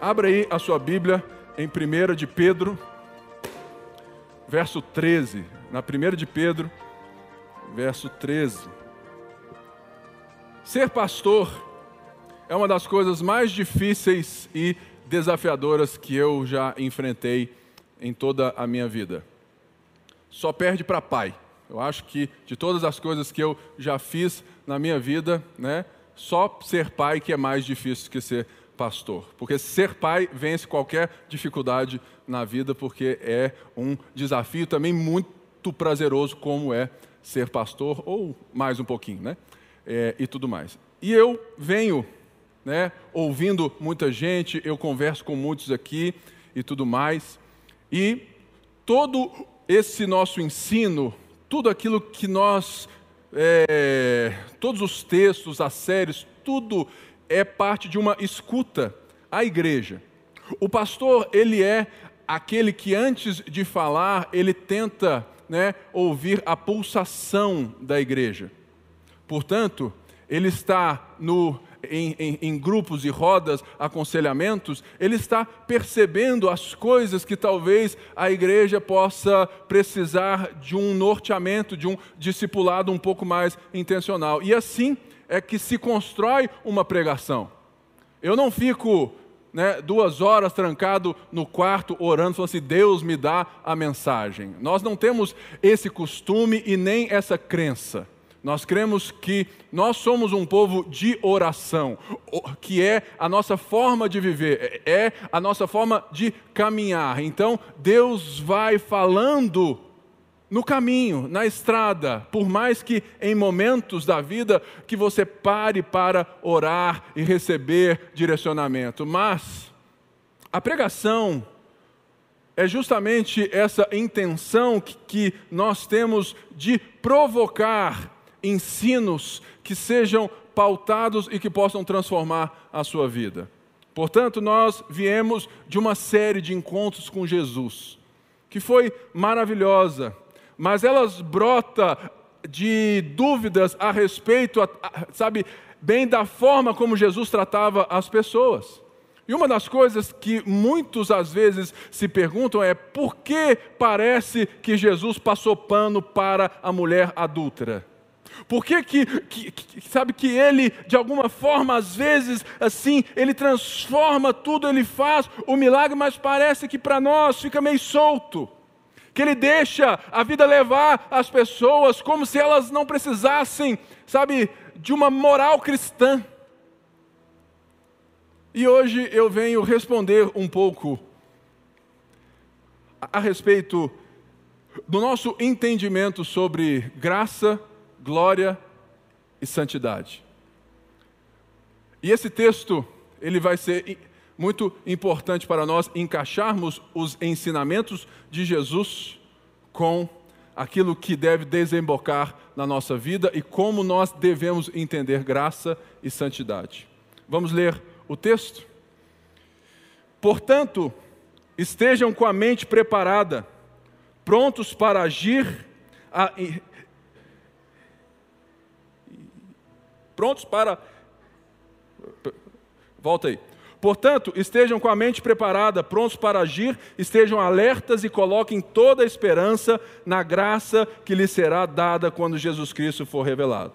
Abra aí a sua Bíblia em 1 de Pedro, verso 13. Na 1 de Pedro, verso 13. Ser pastor é uma das coisas mais difíceis e desafiadoras que eu já enfrentei em toda a minha vida. Só perde para pai. Eu acho que de todas as coisas que eu já fiz na minha vida, né, só ser pai que é mais difícil que ser pastor. Porque ser pai vence qualquer dificuldade na vida, porque é um desafio também muito prazeroso, como é ser pastor, ou mais um pouquinho, né? É, e tudo mais. E eu venho, né, ouvindo muita gente, eu converso com muitos aqui e tudo mais, e todo esse nosso ensino, tudo aquilo que nós, é, todos os textos, as séries, tudo é parte de uma escuta à igreja. O pastor, ele é aquele que antes de falar, ele tenta né, ouvir a pulsação da igreja. Portanto, ele está no, em, em, em, grupos e rodas, aconselhamentos, ele está percebendo as coisas que talvez a igreja possa precisar de um norteamento, de um discipulado um pouco mais intencional. E assim é que se constrói uma pregação. Eu não fico né, duas horas trancado no quarto orando, falando assim: Deus me dá a mensagem. Nós não temos esse costume e nem essa crença. Nós cremos que nós somos um povo de oração, que é a nossa forma de viver, é a nossa forma de caminhar. Então, Deus vai falando no caminho, na estrada, por mais que em momentos da vida que você pare para orar e receber direcionamento. Mas a pregação é justamente essa intenção que, nós temos de provocar ensinos que sejam pautados e que possam transformar a sua vida. Portanto, nós viemos de uma série de encontros com Jesus, que foi maravilhosa mas elas brota de dúvidas a respeito, sabe, bem da forma como Jesus tratava as pessoas. E uma das coisas que muitos às vezes se perguntam é por que parece que Jesus passou pano para a mulher adúltera? Por que, que, que, que, sabe que ele, de alguma forma, às vezes, assim, ele transforma tudo, ele faz o milagre, mas parece que para nós fica meio solto que ele deixa a vida levar as pessoas como se elas não precisassem, sabe, de uma moral cristã. E hoje eu venho responder um pouco a respeito do nosso entendimento sobre graça, glória e santidade. E esse texto, ele vai ser muito importante para nós encaixarmos os ensinamentos de Jesus com aquilo que deve desembocar na nossa vida e como nós devemos entender graça e santidade. Vamos ler o texto? Portanto, estejam com a mente preparada, prontos para agir, a, prontos para. Volta aí Portanto, estejam com a mente preparada, prontos para agir, estejam alertas e coloquem toda a esperança na graça que lhes será dada quando Jesus Cristo for revelado.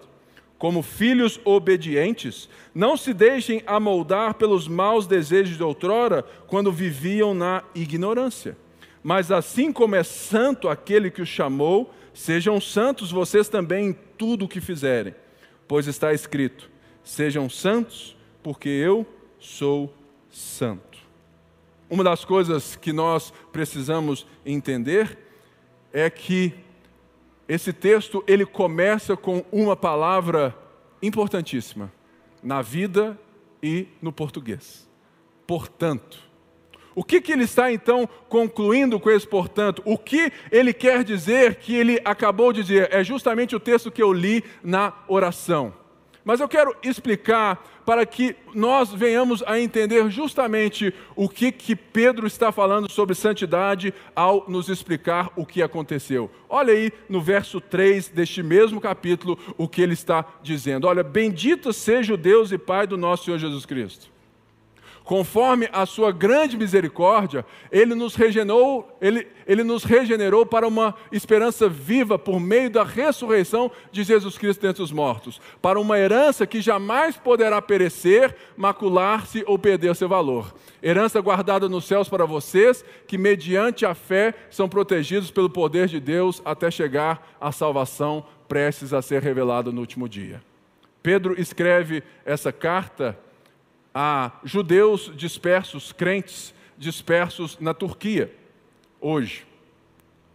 Como filhos obedientes, não se deixem amoldar pelos maus desejos de outrora, quando viviam na ignorância. Mas assim como é santo aquele que os chamou, sejam santos vocês também em tudo o que fizerem. Pois está escrito: sejam santos, porque eu sou santo. Uma das coisas que nós precisamos entender é que esse texto ele começa com uma palavra importantíssima na vida e no português. Portanto, o que, que ele está então concluindo com esse portanto? O que ele quer dizer que ele acabou de dizer? É justamente o texto que eu li na oração. Mas eu quero explicar para que nós venhamos a entender justamente o que, que Pedro está falando sobre santidade ao nos explicar o que aconteceu. Olha aí no verso 3 deste mesmo capítulo o que ele está dizendo. Olha, bendito seja o Deus e Pai do nosso Senhor Jesus Cristo. Conforme a sua grande misericórdia, ele nos regenerou, ele, ele nos regenerou para uma esperança viva por meio da ressurreição de Jesus Cristo dentre os mortos, para uma herança que jamais poderá perecer, macular-se ou perder seu valor. Herança guardada nos céus para vocês, que mediante a fé são protegidos pelo poder de Deus até chegar à salvação prestes a ser revelada no último dia. Pedro escreve essa carta a judeus dispersos, crentes dispersos na Turquia, hoje.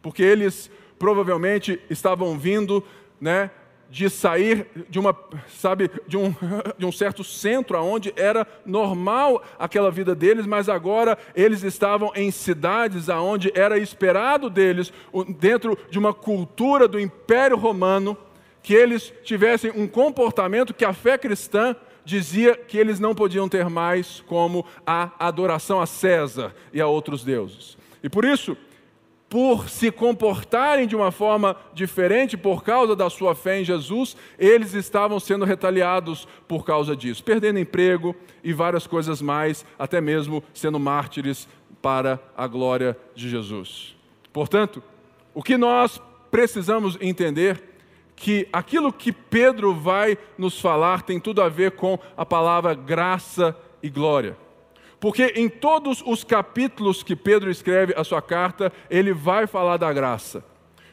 Porque eles provavelmente estavam vindo, né, de sair de uma, sabe, de um, de um certo centro onde era normal aquela vida deles, mas agora eles estavam em cidades aonde era esperado deles, dentro de uma cultura do Império Romano, que eles tivessem um comportamento que a fé cristã dizia que eles não podiam ter mais como a adoração a César e a outros deuses. E por isso, por se comportarem de uma forma diferente por causa da sua fé em Jesus, eles estavam sendo retaliados por causa disso, perdendo emprego e várias coisas mais, até mesmo sendo mártires para a glória de Jesus. Portanto, o que nós precisamos entender que aquilo que Pedro vai nos falar tem tudo a ver com a palavra graça e glória. Porque em todos os capítulos que Pedro escreve a sua carta, ele vai falar da graça.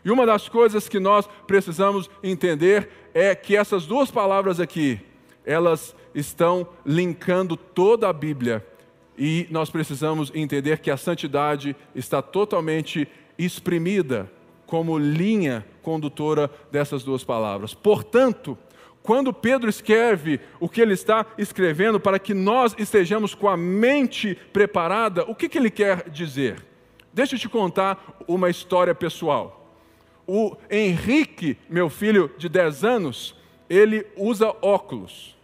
E uma das coisas que nós precisamos entender é que essas duas palavras aqui, elas estão linkando toda a Bíblia. E nós precisamos entender que a santidade está totalmente exprimida como linha condutora dessas duas palavras. Portanto, quando Pedro escreve o que ele está escrevendo para que nós estejamos com a mente preparada, o que, que ele quer dizer? Deixa eu te contar uma história pessoal. O Henrique, meu filho de 10 anos, ele usa óculos.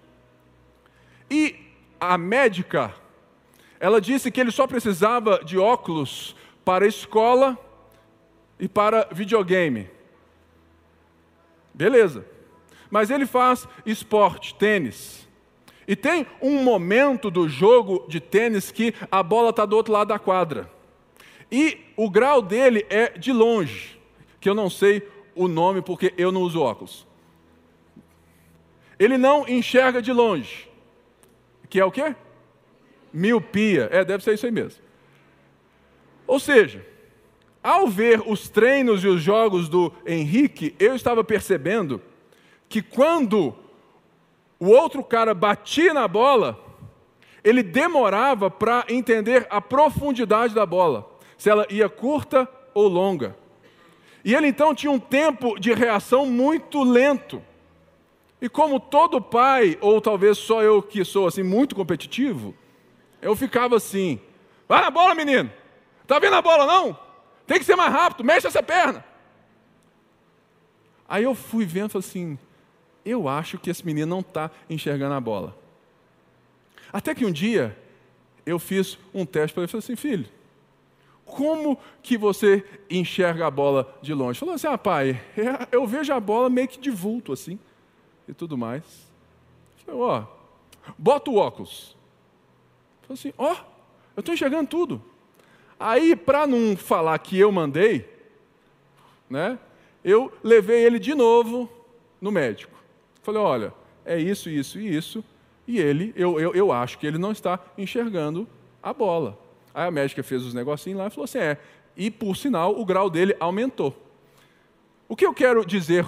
E a médica, ela disse que ele só precisava de óculos para a escola e para videogame. Beleza. Mas ele faz esporte, tênis. E tem um momento do jogo de tênis que a bola está do outro lado da quadra. E o grau dele é de longe, que eu não sei o nome porque eu não uso óculos. Ele não enxerga de longe. Que é o quê? Miopia. É, deve ser isso aí mesmo. Ou seja, ao ver os treinos e os jogos do Henrique, eu estava percebendo que quando o outro cara batia na bola, ele demorava para entender a profundidade da bola, se ela ia curta ou longa. E ele então tinha um tempo de reação muito lento. E como todo pai, ou talvez só eu que sou assim muito competitivo, eu ficava assim: vai na bola, menino! Tá vendo a bola não? Tem que ser mais rápido, mexe essa perna. Aí eu fui vendo assim: eu acho que esse menino não está enxergando a bola. Até que um dia eu fiz um teste para ele e falei assim: filho, como que você enxerga a bola de longe? Falou assim: ah, pai, é, eu vejo a bola meio que de vulto assim e tudo mais. Falei, ó, bota o óculos. Falei assim: ó, eu estou enxergando tudo. Aí, para não falar que eu mandei, né, eu levei ele de novo no médico. Falei: olha, é isso, isso e isso. E ele, eu, eu, eu acho que ele não está enxergando a bola. Aí a médica fez os negocinhos lá e falou assim: é. E por sinal, o grau dele aumentou. O que eu quero dizer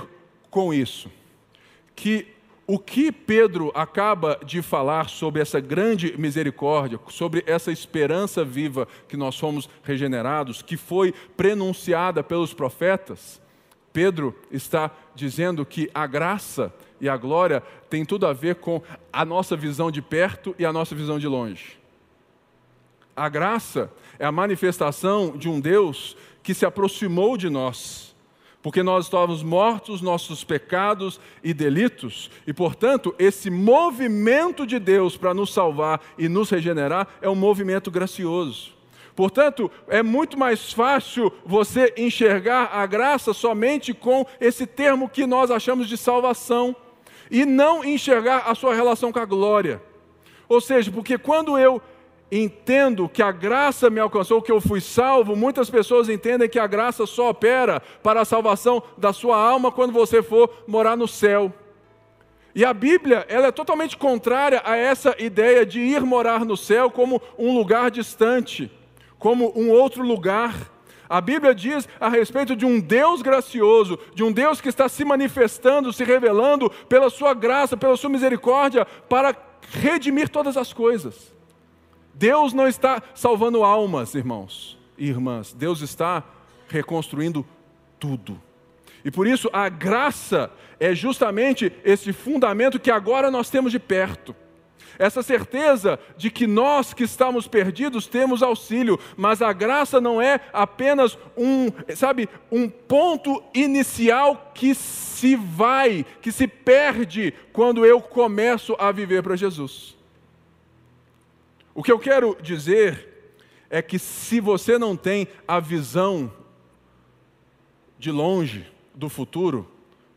com isso? Que o que Pedro acaba de falar sobre essa grande misericórdia, sobre essa esperança viva que nós fomos regenerados, que foi prenunciada pelos profetas, Pedro está dizendo que a graça e a glória tem tudo a ver com a nossa visão de perto e a nossa visão de longe. A graça é a manifestação de um Deus que se aproximou de nós porque nós estávamos mortos nossos pecados e delitos, e portanto, esse movimento de Deus para nos salvar e nos regenerar é um movimento gracioso. Portanto, é muito mais fácil você enxergar a graça somente com esse termo que nós achamos de salvação, e não enxergar a sua relação com a glória. Ou seja, porque quando eu entendo que a graça me alcançou, que eu fui salvo, muitas pessoas entendem que a graça só opera para a salvação da sua alma quando você for morar no céu. E a Bíblia, ela é totalmente contrária a essa ideia de ir morar no céu como um lugar distante, como um outro lugar. A Bíblia diz a respeito de um Deus gracioso, de um Deus que está se manifestando, se revelando pela sua graça, pela sua misericórdia, para redimir todas as coisas. Deus não está salvando almas, irmãos e irmãs. Deus está reconstruindo tudo. E por isso a graça é justamente esse fundamento que agora nós temos de perto. Essa certeza de que nós que estamos perdidos temos auxílio, mas a graça não é apenas um, sabe, um ponto inicial que se vai, que se perde quando eu começo a viver para Jesus. O que eu quero dizer é que se você não tem a visão de longe do futuro,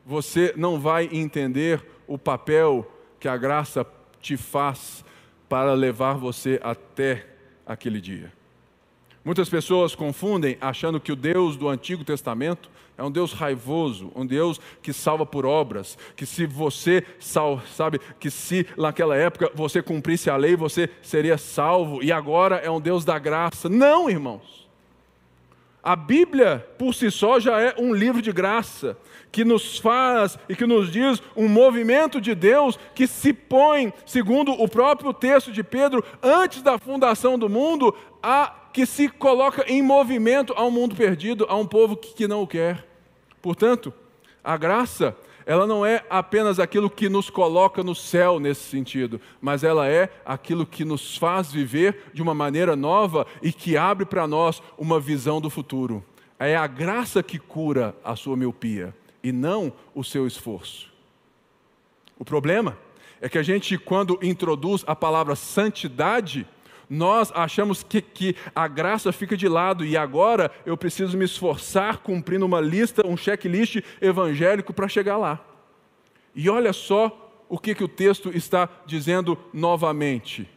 você não vai entender o papel que a graça te faz para levar você até aquele dia. Muitas pessoas confundem achando que o Deus do Antigo Testamento é um Deus raivoso, um Deus que salva por obras, que se você sabe que se naquela época você cumprisse a lei, você seria salvo e agora é um Deus da graça. Não, irmãos. A Bíblia por si só já é um livro de graça que nos faz e que nos diz um movimento de Deus que se põe, segundo o próprio texto de Pedro, antes da fundação do mundo, a que se coloca em movimento a um mundo perdido, a um povo que não o quer. Portanto, a graça, ela não é apenas aquilo que nos coloca no céu nesse sentido, mas ela é aquilo que nos faz viver de uma maneira nova e que abre para nós uma visão do futuro. É a graça que cura a sua miopia e não o seu esforço. O problema é que a gente, quando introduz a palavra santidade, nós achamos que, que a graça fica de lado e agora eu preciso me esforçar cumprindo uma lista, um checklist evangélico para chegar lá. E olha só o que, que o texto está dizendo novamente.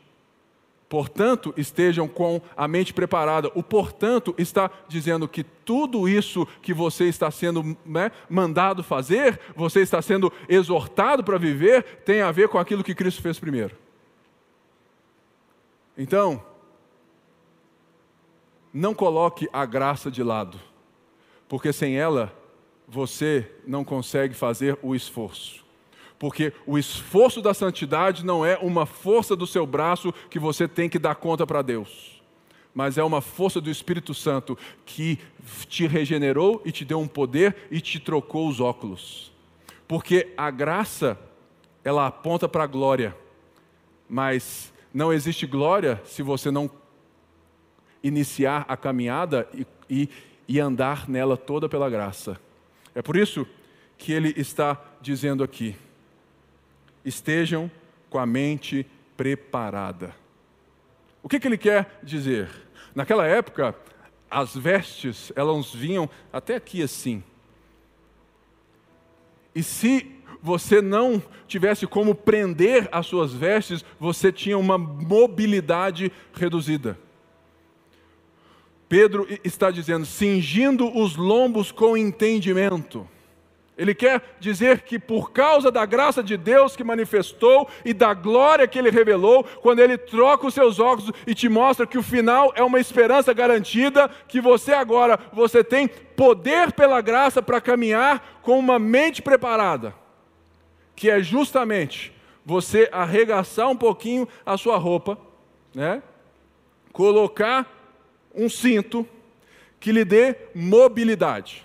Portanto, estejam com a mente preparada. O portanto está dizendo que tudo isso que você está sendo né, mandado fazer, você está sendo exortado para viver, tem a ver com aquilo que Cristo fez primeiro. Então, não coloque a graça de lado, porque sem ela você não consegue fazer o esforço. Porque o esforço da santidade não é uma força do seu braço que você tem que dar conta para Deus, mas é uma força do Espírito Santo que te regenerou e te deu um poder e te trocou os óculos. Porque a graça, ela aponta para a glória, mas não existe glória se você não iniciar a caminhada e, e, e andar nela toda pela graça. É por isso que ele está dizendo aqui: estejam com a mente preparada. O que, que ele quer dizer? Naquela época, as vestes, elas vinham até aqui assim. E se você não tivesse como prender as suas vestes, você tinha uma mobilidade reduzida. Pedro está dizendo, cingindo os lombos com entendimento. Ele quer dizer que por causa da graça de Deus que manifestou e da glória que ele revelou, quando ele troca os seus óculos e te mostra que o final é uma esperança garantida, que você agora você tem poder pela graça para caminhar com uma mente preparada que é justamente você arregaçar um pouquinho a sua roupa, né? colocar um cinto que lhe dê mobilidade.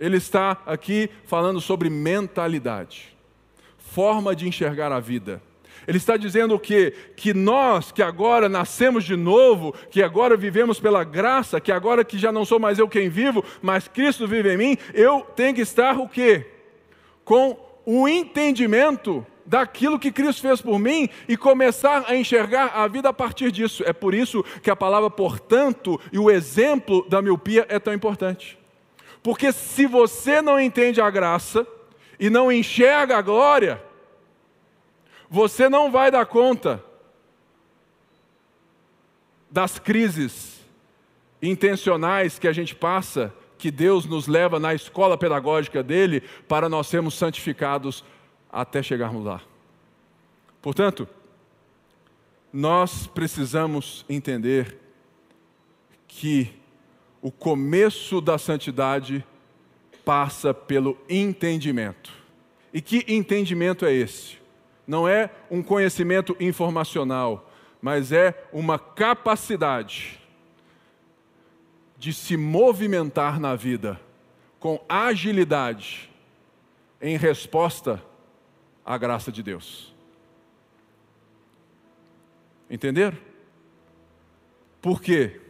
Ele está aqui falando sobre mentalidade, forma de enxergar a vida. Ele está dizendo o quê? Que nós que agora nascemos de novo, que agora vivemos pela graça, que agora que já não sou mais eu quem vivo, mas Cristo vive em mim, eu tenho que estar o quê? Com o entendimento daquilo que Cristo fez por mim e começar a enxergar a vida a partir disso. É por isso que a palavra portanto e o exemplo da miopia é tão importante. Porque se você não entende a graça e não enxerga a glória, você não vai dar conta das crises intencionais que a gente passa, que Deus nos leva na escola pedagógica dele para nós sermos santificados até chegarmos lá. Portanto, nós precisamos entender que o começo da santidade passa pelo entendimento. E que entendimento é esse? Não é um conhecimento informacional, mas é uma capacidade de se movimentar na vida com agilidade em resposta à graça de Deus. Entenderam? Por quê?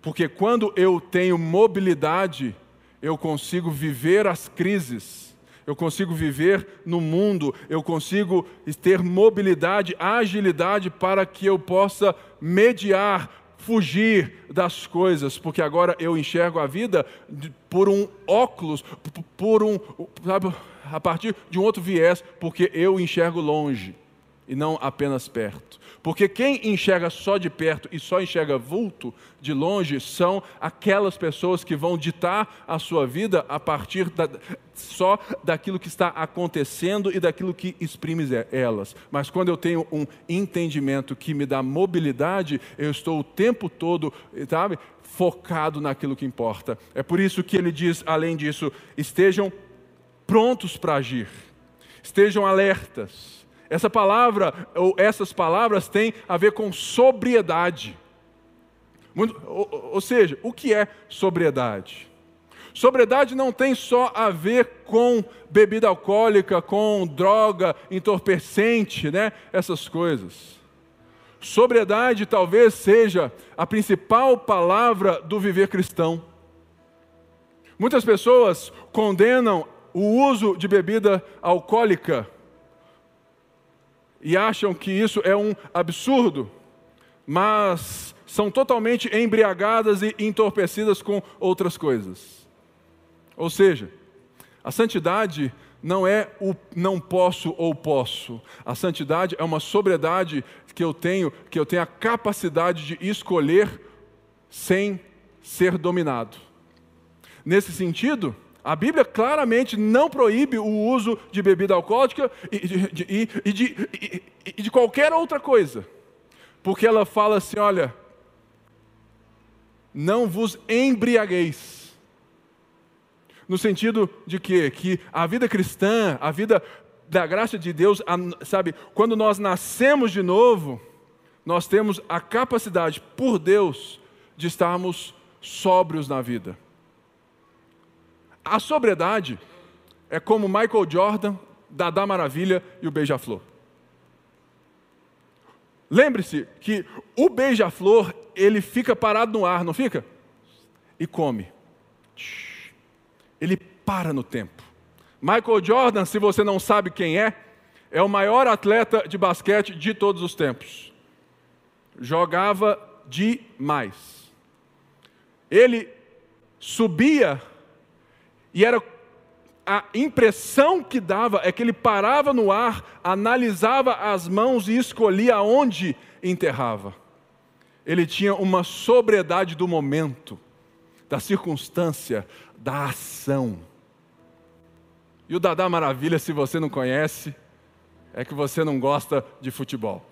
Porque quando eu tenho mobilidade, eu consigo viver as crises, eu consigo viver no mundo, eu consigo ter mobilidade, agilidade para que eu possa mediar, fugir das coisas, porque agora eu enxergo a vida por um óculos, por um, sabe, a partir de um outro viés, porque eu enxergo longe e não apenas perto. Porque quem enxerga só de perto e só enxerga vulto de longe são aquelas pessoas que vão ditar a sua vida a partir da, só daquilo que está acontecendo e daquilo que exprime elas. Mas quando eu tenho um entendimento que me dá mobilidade, eu estou o tempo todo, sabe, focado naquilo que importa. É por isso que ele diz, além disso, estejam prontos para agir, estejam alertas essa palavra, ou essas palavras, têm a ver com sobriedade. Ou seja, o que é sobriedade? Sobriedade não tem só a ver com bebida alcoólica, com droga, entorpecente, né? essas coisas. Sobriedade talvez seja a principal palavra do viver cristão. Muitas pessoas condenam o uso de bebida alcoólica e acham que isso é um absurdo, mas são totalmente embriagadas e entorpecidas com outras coisas. Ou seja, a santidade não é o não posso ou posso. A santidade é uma sobriedade que eu tenho, que eu tenho a capacidade de escolher sem ser dominado. Nesse sentido, a Bíblia claramente não proíbe o uso de bebida alcoólica e de, de, de, qualquer outra coisa, porque ela fala assim: olha, não vos embriagueis. No sentido de que, que a vida cristã, a vida da graça de Deus, sabe, quando nós nascemos de novo, nós temos a capacidade, por Deus, de estarmos sóbrios na vida. A sobriedade é como Michael Jordan, Dada Maravilha e o Beija-Flor. Lembre-se que o beija-flor, ele fica parado no ar, não fica? E come. Ele para no tempo. Michael Jordan, se você não sabe quem é, é o maior atleta de basquete de todos os tempos. Jogava demais. Ele subia e era a impressão que dava é que ele parava no ar, analisava as mãos e escolhia onde enterrava. Ele tinha uma sobriedade do momento, da circunstância, da ação. E o Dadá Maravilha, se você não conhece, é que você não gosta de futebol.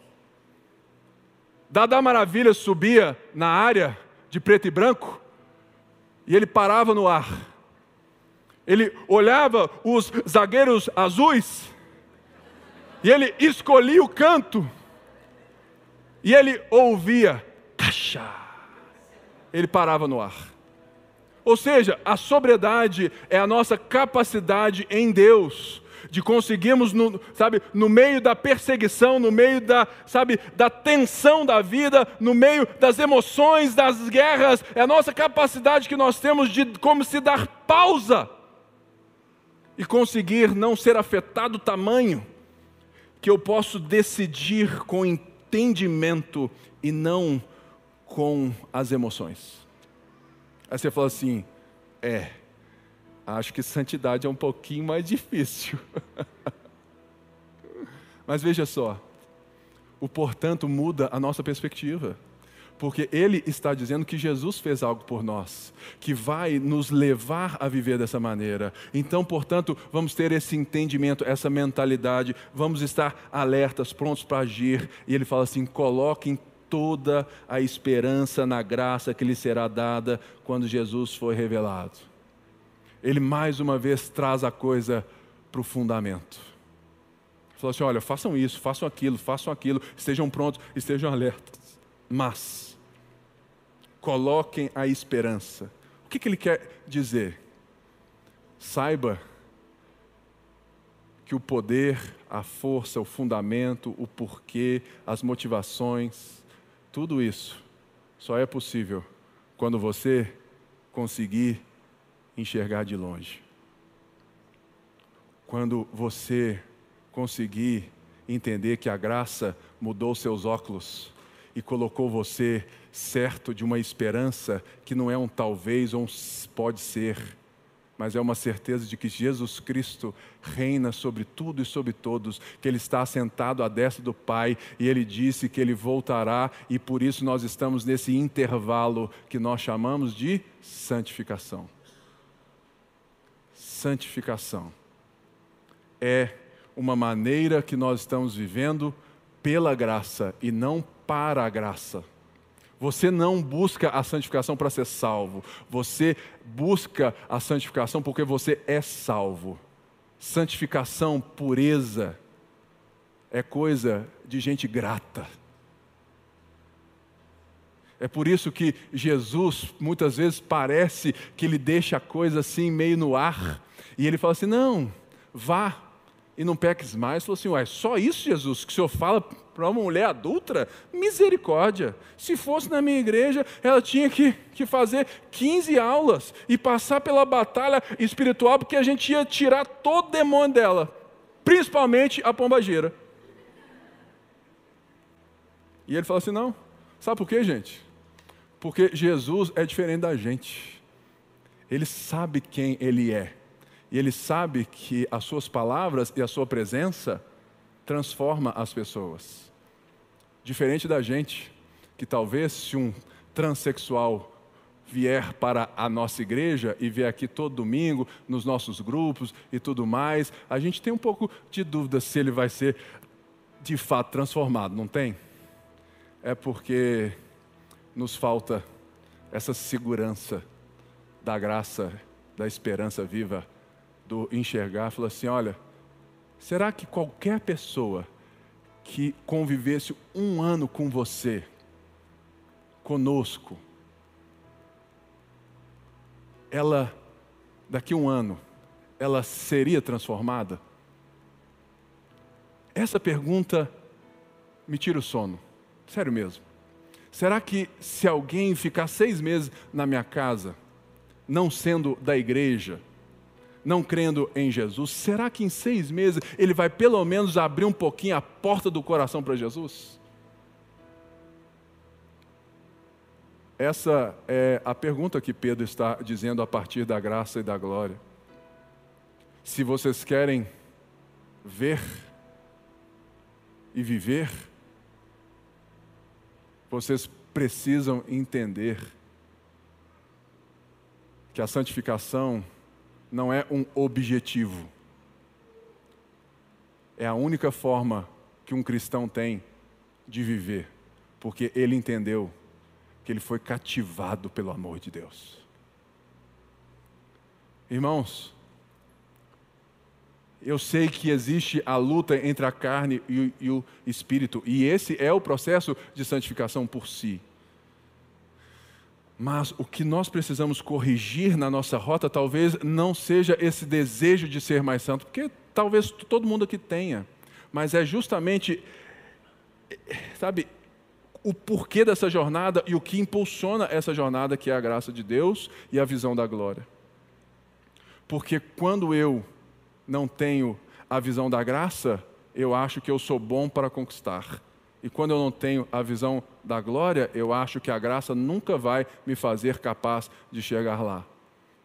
Dadá Maravilha subia na área de preto e branco e ele parava no ar ele olhava os zagueiros azuis e ele escolhia o canto e ele ouvia caixa. Ele parava no ar. Ou seja, a sobriedade é a nossa capacidade em Deus de conseguirmos, no, sabe, no meio da perseguição, no meio da, sabe, da tensão da vida, no meio das emoções, das guerras, é a nossa capacidade que nós temos de como se dar pausa e conseguir não ser afetado tamanho que eu posso decidir com entendimento e não com as emoções. Aí você fala assim: é, acho que santidade é um pouquinho mais difícil. Mas veja só, o portanto muda a nossa perspectiva. Porque ele está dizendo que Jesus fez algo por nós, que vai nos levar a viver dessa maneira. Então, portanto, vamos ter esse entendimento, essa mentalidade, vamos estar alertas, prontos para agir. E ele fala assim: coloquem toda a esperança na graça que lhe será dada quando Jesus for revelado. Ele mais uma vez traz a coisa para o fundamento. Falou assim: olha, façam isso, façam aquilo, façam aquilo, estejam prontos, estejam alertas. Mas, coloquem a esperança. O que, que ele quer dizer? Saiba que o poder, a força, o fundamento, o porquê, as motivações, tudo isso só é possível quando você conseguir enxergar de longe. Quando você conseguir entender que a graça mudou seus óculos e colocou você certo de uma esperança que não é um talvez ou um pode ser, mas é uma certeza de que Jesus Cristo reina sobre tudo e sobre todos, que Ele está sentado à destra do Pai e Ele disse que Ele voltará e por isso nós estamos nesse intervalo que nós chamamos de santificação. Santificação é uma maneira que nós estamos vivendo pela graça e não para a graça. Você não busca a santificação para ser salvo, você busca a santificação porque você é salvo. Santificação, pureza, é coisa de gente grata. É por isso que Jesus muitas vezes parece que ele deixa a coisa assim meio no ar, e ele fala assim: não, vá, e não peques mais. Falou assim: Ué, só isso, Jesus, que o senhor fala para uma mulher adulta? Misericórdia. Se fosse na minha igreja, ela tinha que, que fazer 15 aulas e passar pela batalha espiritual, porque a gente ia tirar todo o demônio dela, principalmente a pombageira. E ele falou assim: Não, sabe por quê, gente? Porque Jesus é diferente da gente. Ele sabe quem ele é. E ele sabe que as suas palavras e a sua presença transforma as pessoas. Diferente da gente, que talvez se um transexual vier para a nossa igreja e vier aqui todo domingo, nos nossos grupos e tudo mais, a gente tem um pouco de dúvida se ele vai ser de fato transformado, não tem? É porque nos falta essa segurança da graça, da esperança viva do enxergar, falou assim: olha, será que qualquer pessoa que convivesse um ano com você, conosco, ela, daqui a um ano, ela seria transformada? Essa pergunta me tira o sono, sério mesmo. Será que se alguém ficar seis meses na minha casa, não sendo da igreja, não crendo em Jesus, será que em seis meses ele vai pelo menos abrir um pouquinho a porta do coração para Jesus? Essa é a pergunta que Pedro está dizendo a partir da graça e da glória. Se vocês querem ver e viver, vocês precisam entender que a santificação não é um objetivo. É a única forma que um cristão tem de viver, porque ele entendeu que ele foi cativado pelo amor de Deus. Irmãos, eu sei que existe a luta entre a carne e, o espírito, e esse é o processo de santificação por si. Mas o que nós precisamos corrigir na nossa rota talvez não seja esse desejo de ser mais santo, porque talvez todo mundo aqui tenha, mas é justamente, sabe, o porquê dessa jornada e o que impulsiona essa jornada, que é a graça de Deus e a visão da glória. Porque quando eu não tenho a visão da graça, eu acho que eu sou bom para conquistar. E quando eu não tenho a visão da glória, eu acho que a graça nunca vai me fazer capaz de chegar lá.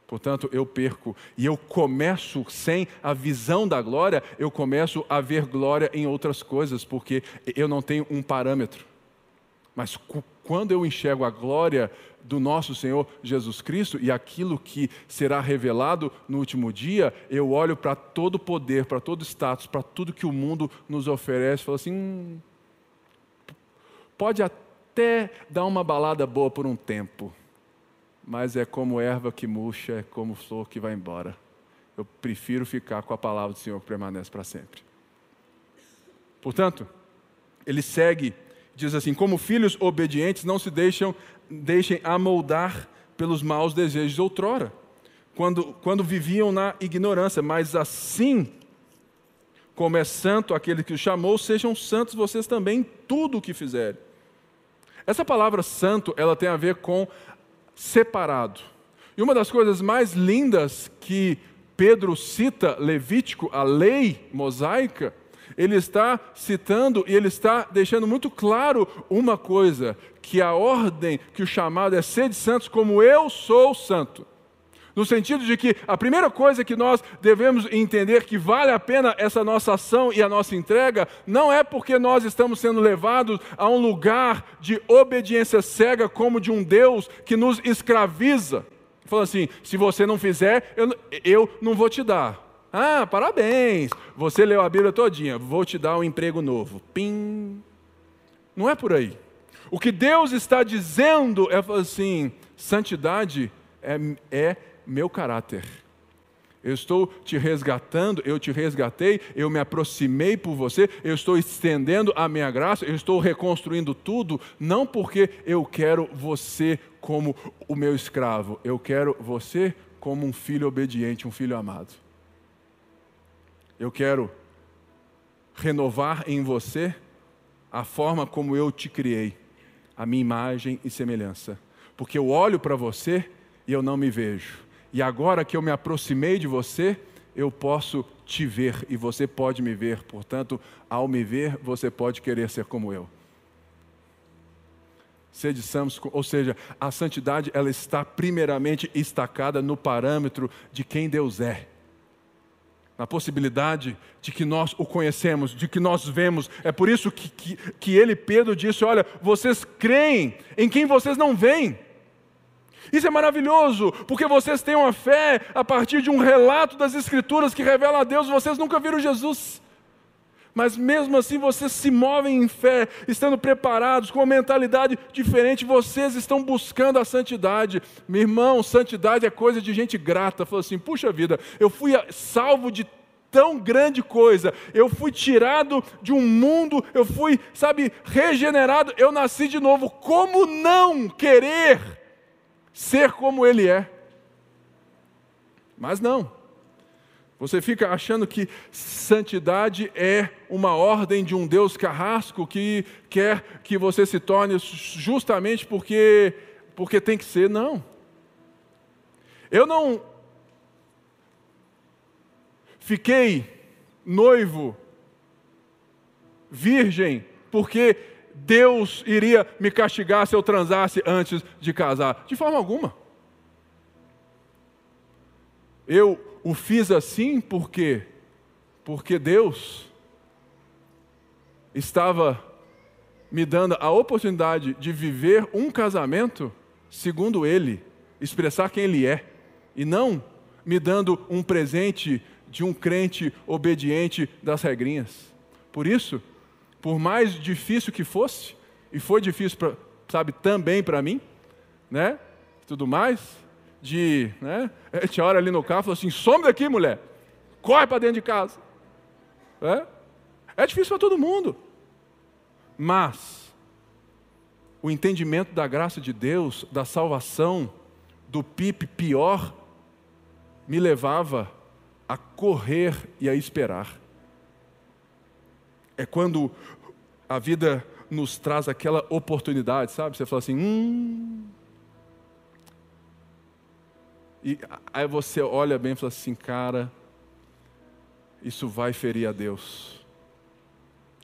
Portanto, eu perco. E eu começo sem a visão da glória, eu começo a ver glória em outras coisas, porque eu não tenho um parâmetro. Mas quando eu enxergo a glória do nosso Senhor Jesus Cristo e aquilo que será revelado no último dia, eu olho para todo poder, para todo status, para tudo que o mundo nos oferece e falo assim: hum, pode até dar uma balada boa por um tempo, mas é como erva que murcha, é como flor que vai embora. Eu prefiro ficar com a palavra do Senhor que permanece para sempre. Portanto, ele segue, diz assim: como filhos obedientes, não se deixam deixem amoldar pelos maus desejos outrora, quando, quando viviam na ignorância, mas assim como é santo aquele que os chamou, sejam santos vocês também em tudo o que fizerem. Essa palavra santo, ela tem a ver com separado. E uma das coisas mais lindas que Pedro cita Levítico, a lei mosaica, ele está citando e ele está deixando muito claro uma coisa: que a ordem, que o chamado é ser de santos como eu sou santo. No sentido de que a primeira coisa que nós devemos entender que vale a pena essa nossa ação e a nossa entrega, não é porque nós estamos sendo levados a um lugar de obediência cega, como de um Deus que nos escraviza. Falando assim: se você não fizer, eu, eu não vou te dar. Ah, parabéns! Você leu a Bíblia todinha, vou te dar um emprego novo. Pim! Não é por aí. O que Deus está dizendo é assim: santidade é, é meu caráter. Eu estou te resgatando, eu te resgatei, eu me aproximei por você, eu estou estendendo a minha graça, eu estou reconstruindo tudo, não porque eu quero você como o meu escravo, eu quero você como um filho obediente, um filho amado. Eu quero renovar em você a forma como eu te criei, a minha imagem e semelhança. Porque eu olho para você e eu não me vejo. E agora que eu me aproximei de você, eu posso te ver e você pode me ver. Portanto, ao me ver, você pode querer ser como eu. Sede santos, ou seja, a santidade ela está primeiramente estacada no parâmetro de quem Deus é na possibilidade de que nós o conhecemos, de que nós vemos. É por isso que, que, que ele, Pedro, disse: Olha, vocês creem em quem vocês não veem. Isso é maravilhoso, porque vocês têm uma fé a partir de um relato das Escrituras que revela a Deus, vocês nunca viram Jesus. Mas mesmo assim vocês se movem em fé, estando preparados, com uma mentalidade diferente, vocês estão buscando a santidade. Meu irmão, santidade é coisa de gente grata. Falou assim: puxa vida, eu fui salvo de tão grande coisa. Eu fui tirado de um mundo, eu fui, sabe, regenerado, eu nasci de novo. Como não querer ser como Ele é? Mas não. Você fica achando que santidade é uma ordem de um Deus carrasco que quer que você se torne justamente porque, porque tem que ser. Não. Eu não fiquei noivo, virgem, porque Deus iria me castigar se eu transasse antes de casar. De forma alguma. Eu o fiz assim por quê? Porque Deus estava me dando a oportunidade de viver um casamento segundo Ele, expressar quem Ele é, e não me dando um presente de um crente obediente das regrinhas. Por isso, por mais difícil que fosse, e foi difícil, pra, sabe, também para mim, né? Tudo mais, de. Né? Gente olha ali no carro e assim: some daqui, mulher. Corre para dentro de casa. É, é difícil para todo mundo. Mas o entendimento da graça de Deus, da salvação, do PIP pior, me levava a correr e a esperar. É quando a vida nos traz aquela oportunidade, sabe? Você fala assim: hum, e aí você olha bem e fala assim, cara, isso vai ferir a Deus.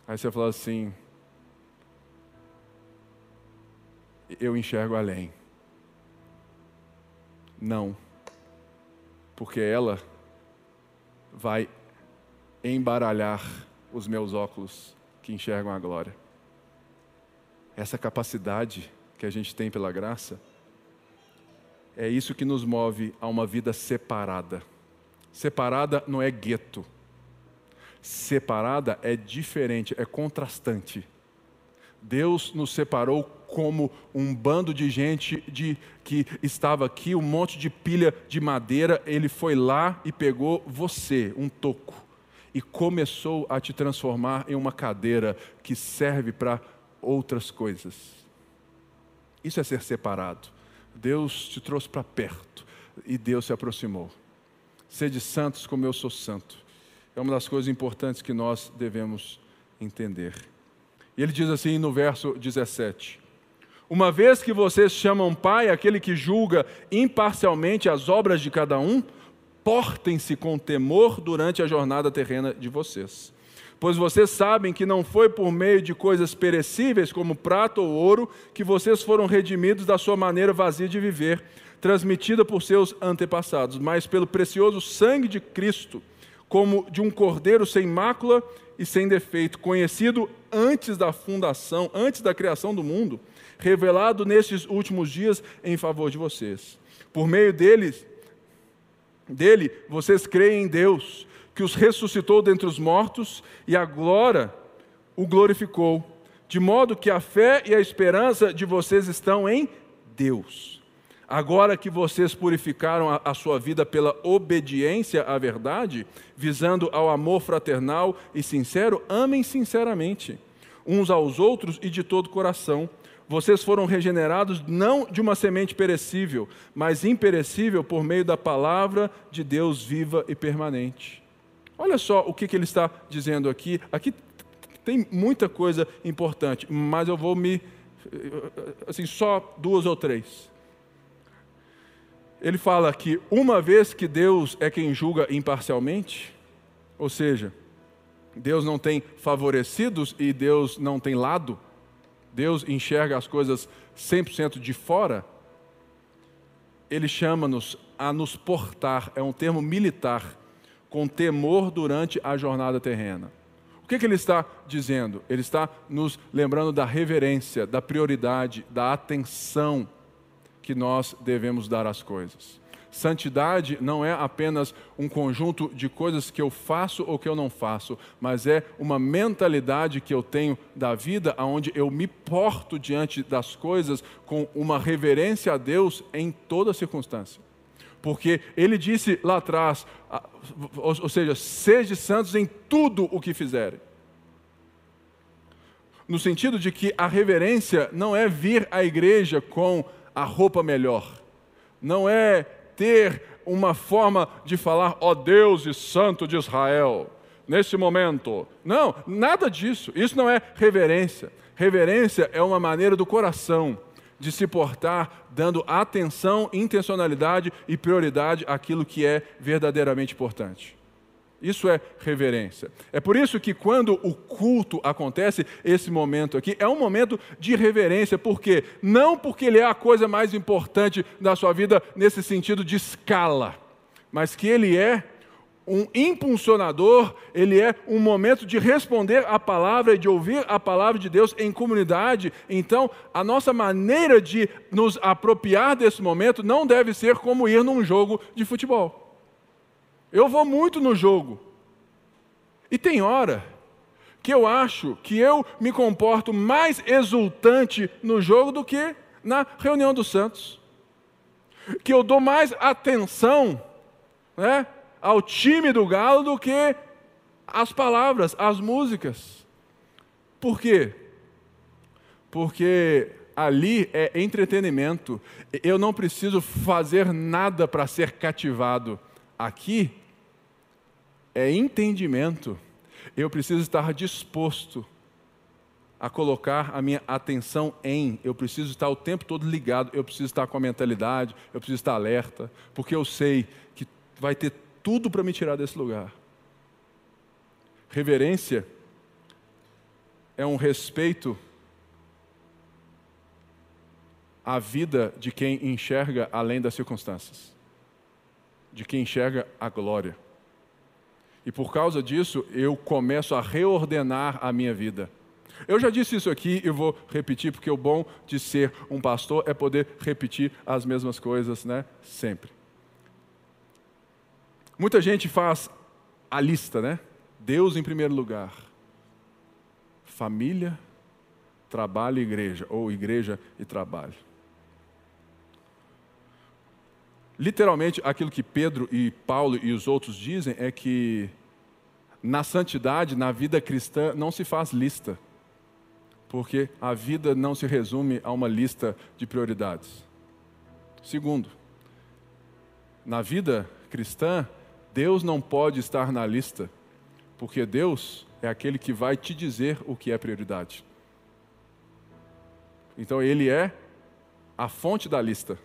Aí você fala assim, eu enxergo além. Não, porque ela vai embaralhar os meus óculos que enxergam a glória. essa capacidade que a gente tem pela graça, é isso que nos move a uma vida separada. Separada não é gueto. Separada é diferente, é contrastante. Deus nos separou como um bando de gente de, que estava aqui, um monte de pilha de madeira. Ele foi lá e pegou você, um toco, e começou a te transformar em uma cadeira que serve para outras coisas. Isso é ser separado. Deus te trouxe para perto e Deus se aproximou. Sede santos como eu sou santo. É uma das coisas importantes que nós devemos entender. E ele diz assim no verso 17: Uma vez que vocês chamam Pai aquele que julga imparcialmente as obras de cada um, portem-se com temor durante a jornada terrena de vocês. Pois vocês sabem que não foi por meio de coisas perecíveis, como prata ou ouro, que vocês foram redimidos da sua maneira vazia de viver, transmitida por seus antepassados, mas pelo precioso sangue de Cristo, como de um cordeiro sem mácula e sem defeito, conhecido antes da fundação, antes da criação do mundo, revelado nestes últimos dias em favor de vocês. Por meio deles, dele, vocês creem em Deus, que os ressuscitou dentre os mortos e agora o glorificou, de modo que a fé e a esperança de vocês estão em Deus. Agora que vocês purificaram a, a, sua vida pela obediência à verdade, visando ao amor fraternal e sincero, amem sinceramente uns aos outros e de todo coração. Vocês foram regenerados não de uma semente perecível, mas imperecível por meio da palavra de Deus viva e permanente. Olha só o que, que ele está dizendo aqui. Aqui tem muita coisa importante, mas eu vou me. Assim, só duas ou três ele fala que uma vez que Deus é quem julga imparcialmente, ou seja, Deus não tem favorecidos e Deus não tem lado, Deus enxerga as coisas 100% de fora, ele chama-nos a nos portar, é um termo militar, com temor durante a jornada terrena. O que, que ele está dizendo? Ele está nos lembrando da reverência, da prioridade, da atenção que nós devemos dar às coisas. Santidade não é apenas um conjunto de coisas que eu faço ou que eu não faço, mas é uma mentalidade que eu tenho da vida, onde eu me porto diante das coisas com uma reverência a Deus em toda circunstância. Porque ele disse lá atrás, ou seja, sede santos em tudo o que fizerem. No sentido de que a reverência não é vir à igreja com a roupa melhor, não é ter uma forma de falar, ó oh Deus e Santo de Israel, nesse momento. Não, nada disso. Isso não é reverência. Reverência é uma maneira do coração de se portar dando atenção, intencionalidade e prioridade àquilo que é verdadeiramente importante. Isso é reverência. É por isso que quando o culto acontece, esse momento aqui é um momento de reverência, porque não porque ele é a coisa mais importante da sua vida nesse sentido de escala, mas que ele é um impulsionador, ele é um momento de responder à palavra e de ouvir a palavra de Deus em comunidade. Então, a nossa maneira de nos apropriar desse momento não deve ser como ir num jogo de futebol. Eu vou muito no jogo. E tem hora que eu acho que eu me comporto mais exultante no jogo do que na reunião dos santos. Que eu dou mais atenção né, ao time do galo do que às palavras, às músicas. Por quê? Porque ali é entretenimento. Eu não preciso fazer nada para ser cativado. Aqui é entendimento. Eu preciso estar disposto a colocar a minha atenção em, eu preciso estar o tempo todo ligado, eu preciso estar com a mentalidade, eu preciso estar alerta, porque eu sei que vai ter tudo para me tirar desse lugar. Reverência é um respeito à vida de quem enxerga além das circunstâncias, de quem enxerga a glória. E por causa disso, eu começo a reordenar a minha vida. Eu já disse isso aqui e vou repetir, porque o bom de ser um pastor é poder repetir as mesmas coisas, né? Sempre. Muita gente faz a lista, né? Deus em primeiro lugar, família, trabalho e igreja, ou igreja e trabalho. Literalmente, aquilo que Pedro e Paulo e os outros dizem é que na santidade, na vida cristã, não se faz lista, porque a vida não se resume a uma lista de prioridades. Segundo, na vida cristã, Deus não pode estar na lista, porque Deus é aquele que vai te dizer o que é prioridade. Então, Ele é a fonte da lista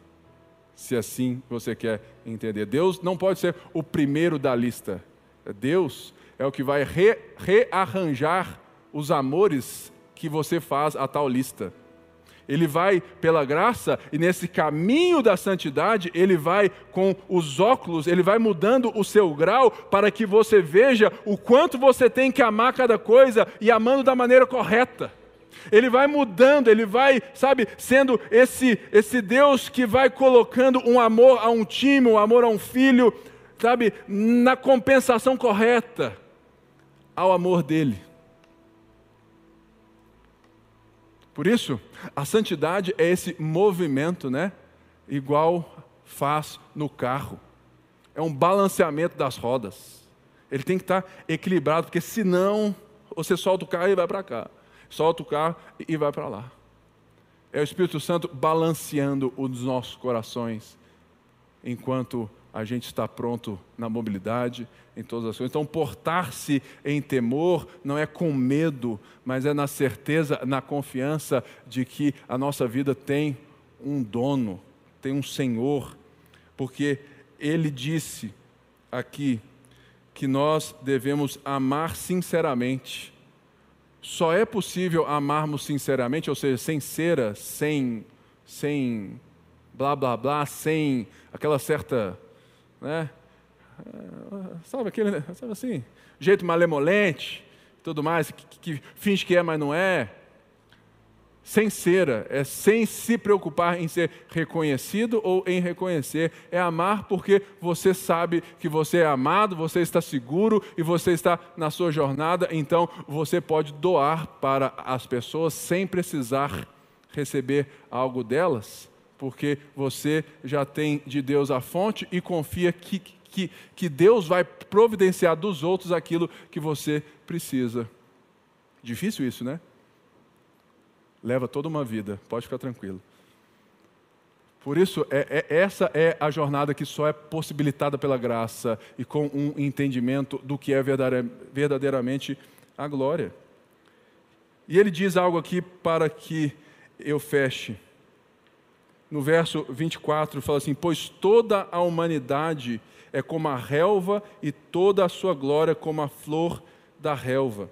se assim você quer entender. Deus não pode ser o primeiro da lista. Deus é o que vai re, rearranjar os amores que você faz a tal lista. Ele vai pela graça e nesse caminho da santidade, ele vai com os óculos, ele vai mudando o seu grau para que você veja o quanto você tem que amar cada coisa e amando da maneira correta. Ele vai mudando, ele vai, sabe, sendo esse esse Deus que vai colocando um amor a um time, um amor a um filho, sabe, na compensação correta ao amor dele. Por isso, a santidade é esse movimento, né? Igual faz no carro. É um balanceamento das rodas. Ele tem que estar equilibrado, porque senão você solta o carro e vai para cá solta o carro e vai para lá. É o Espírito Santo balanceando os nossos corações enquanto a gente está pronto na mobilidade, em todas as coisas. Então, portar-se em temor não é com medo, mas é na certeza, na confiança de que a nossa vida tem um dono, tem um Senhor, porque Ele disse aqui que nós devemos amar sinceramente só é possível amarmos sinceramente, ou seja, sem cera, sem, sem blá blá blá, sem aquela certa, né? Sabe aquele, sabe assim, jeito malemolente, tudo mais, que, que finge que é, mas não é sem cera, é sem se preocupar em ser reconhecido ou em reconhecer, é amar porque você sabe que você é amado, você está seguro e você está na sua jornada, então você pode doar para as pessoas sem precisar receber algo delas, porque você já tem de Deus a fonte e confia que, que, que Deus vai providenciar dos outros aquilo que você precisa. Difícil isso, né? Leva toda uma vida, pode ficar tranquilo. Por isso, é, é, essa é a jornada que só é possibilitada pela graça e com um entendimento do que é verdadeiramente a glória. E ele diz algo aqui para que eu feche. No verso 24, fala assim: Pois toda a humanidade é como a relva e toda a sua glória como a flor da relva.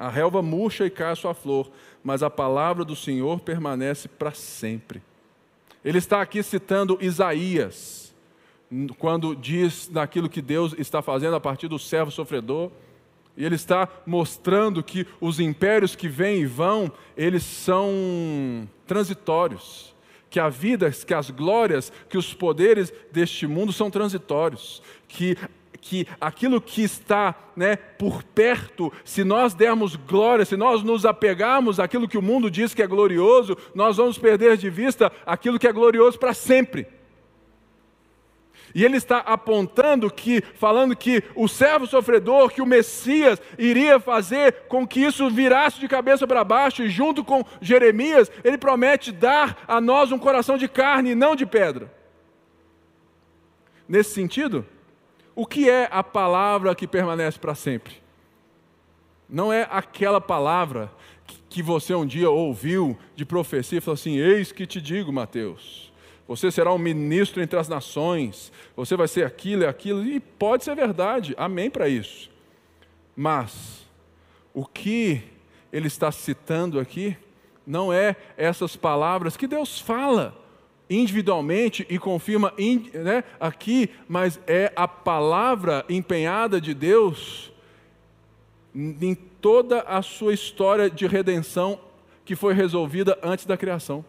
A relva murcha e cai a sua flor, mas a palavra do Senhor permanece para sempre. Ele está aqui citando Isaías, quando diz daquilo que Deus está fazendo a partir do servo sofredor. E ele está mostrando que os impérios que vêm e vão, eles são transitórios. Que a vida, que as glórias, que os poderes deste mundo são transitórios. Que que aquilo que está né, por perto, se nós dermos glória, se nós nos apegarmos àquilo que o mundo diz que é glorioso, nós vamos perder de vista aquilo que é glorioso para sempre. E ele está apontando que, falando que o servo sofredor, que o Messias iria fazer com que isso virasse de cabeça para baixo, e junto com Jeremias, ele promete dar a nós um coração de carne e não de pedra. Nesse sentido, o que é a palavra que permanece para sempre? Não é aquela palavra que você um dia ouviu de profecia e falou assim: Eis que te digo, Mateus, você será um ministro entre as nações, você vai ser aquilo e aquilo, e pode ser verdade, amém para isso. Mas, o que ele está citando aqui não é essas palavras que Deus fala individualmente e confirma né, aqui, mas é a palavra empenhada de Deus em toda a sua história de redenção que foi resolvida antes da criação.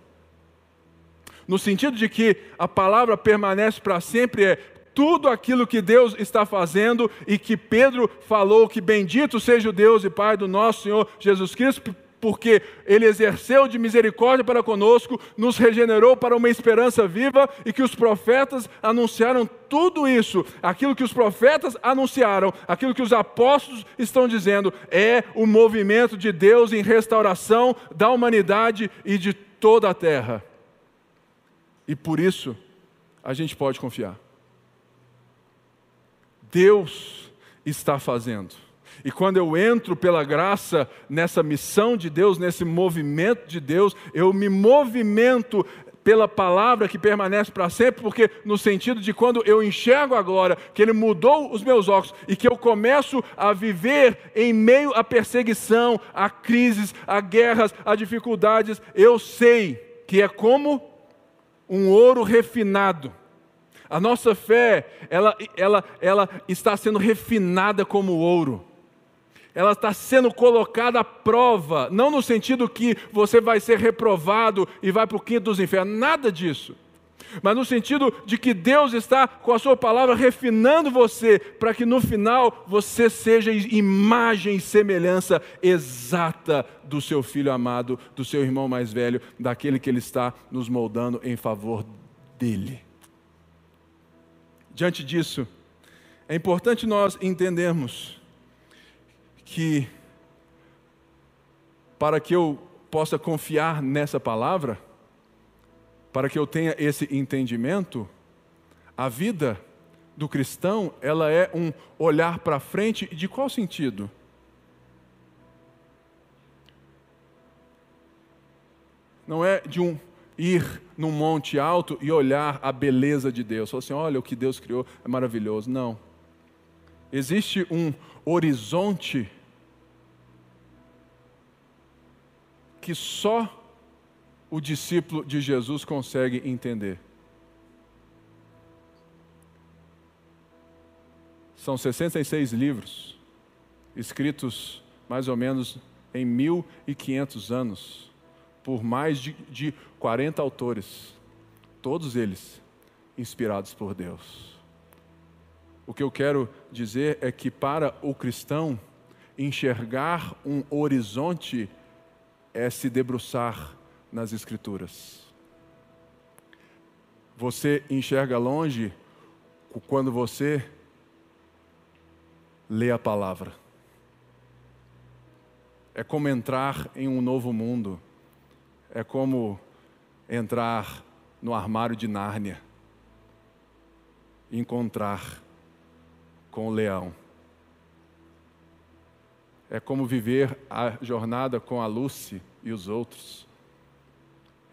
No sentido de que a palavra permanece para sempre, é tudo aquilo que Deus está fazendo e que Pedro falou que bendito seja o Deus e Pai do nosso Senhor Jesus Cristo, porque Ele exerceu de misericórdia para conosco, nos regenerou para uma esperança viva e que os profetas anunciaram tudo isso. Aquilo que os profetas anunciaram, aquilo que os apóstolos estão dizendo, é o movimento de Deus em restauração da humanidade e de toda a terra. E por isso, a gente pode confiar. Deus está fazendo. E quando eu entro pela graça nessa missão de Deus, nesse movimento de Deus, eu me movimento pela palavra que permanece para sempre, porque no sentido de quando eu enxergo a glória, que Ele mudou os meus óculos e que eu começo a viver em meio à perseguição, a crises, a guerras, a dificuldades, eu sei que é como um ouro refinado a nossa fé, ela, ela, ela está sendo refinada como ouro. Ela está sendo colocada à prova, não no sentido que você vai ser reprovado e vai para o quinto dos infernos, nada disso. Mas no sentido de que Deus está com a sua palavra refinando você, para que no final você seja imagem e semelhança exata do seu filho amado, do seu irmão mais velho, daquele que Ele está nos moldando em favor dele. Diante disso, é importante nós entendermos que, para que eu possa confiar nessa palavra, para que eu tenha esse entendimento, a vida do cristão, ela é um olhar para frente, de qual sentido? Não é de um ir num monte alto e olhar a beleza de Deus. Falar assim, olha o que Deus criou é maravilhoso. Não. Existe um horizonte que só o discípulo de Jesus consegue entender. São 66 livros, escritos mais ou menos em 1500 anos por mais de, de 40 autores, todos eles inspirados por Deus. O que eu quero dizer é que para o cristão, enxergar um horizonte é se debruçar nas Escrituras. Você enxerga longe quando você lê a palavra. É como entrar em um novo mundo é como entrar no armário de Nárnia encontrar com o leão. É como viver a jornada com a Lucy e os outros.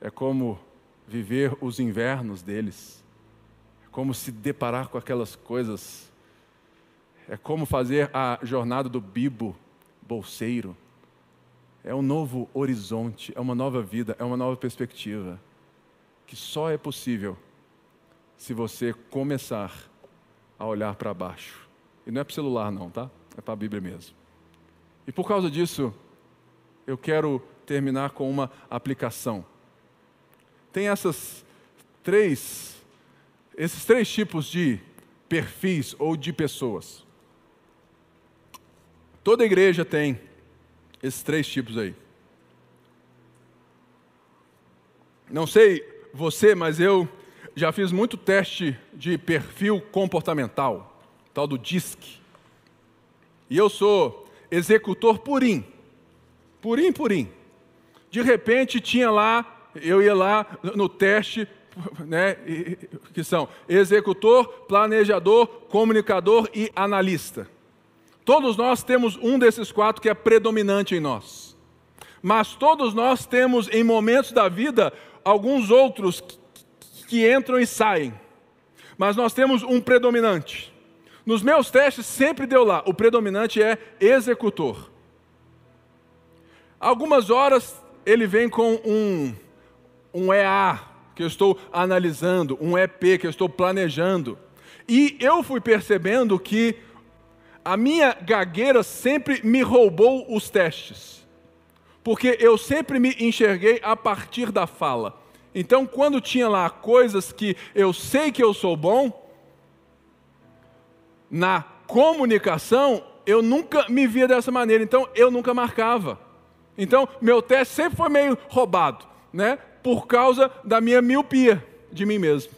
É como viver os invernos deles. É como se deparar com aquelas coisas. É como fazer a jornada do Bibo, bolseiro é um novo horizonte, é uma nova vida, é uma nova perspectiva, que só é possível se você começar a olhar para baixo. E não é para o celular, não, tá? É para a Bíblia mesmo. E por causa disso, eu quero terminar com uma aplicação. Tem essas três, esses três tipos de perfis ou de pessoas. Toda igreja tem esses três tipos aí. Não sei você, mas eu já fiz muito teste de perfil comportamental, tal do DISC. E eu sou executor purim. Purim, purim. De repente tinha lá, eu ia lá no teste, né, que são executor, planejador, comunicador e analista. Todos nós temos um desses quatro que é predominante em nós. Mas todos nós temos em momentos da vida alguns outros que entram e saem. Mas nós temos um predominante. Nos meus testes sempre deu lá, o predominante é executor. Algumas horas ele vem com um, um EA, que eu estou analisando, um EP que eu estou planejando. E eu fui percebendo que a minha gagueira sempre me roubou os testes, porque eu sempre me enxerguei a partir da fala. Então, quando tinha lá coisas que eu sei que eu sou bom, na comunicação, eu nunca me via dessa maneira, então eu nunca marcava. Então, meu teste sempre foi meio roubado, né? Por causa da minha miopia de mim mesmo,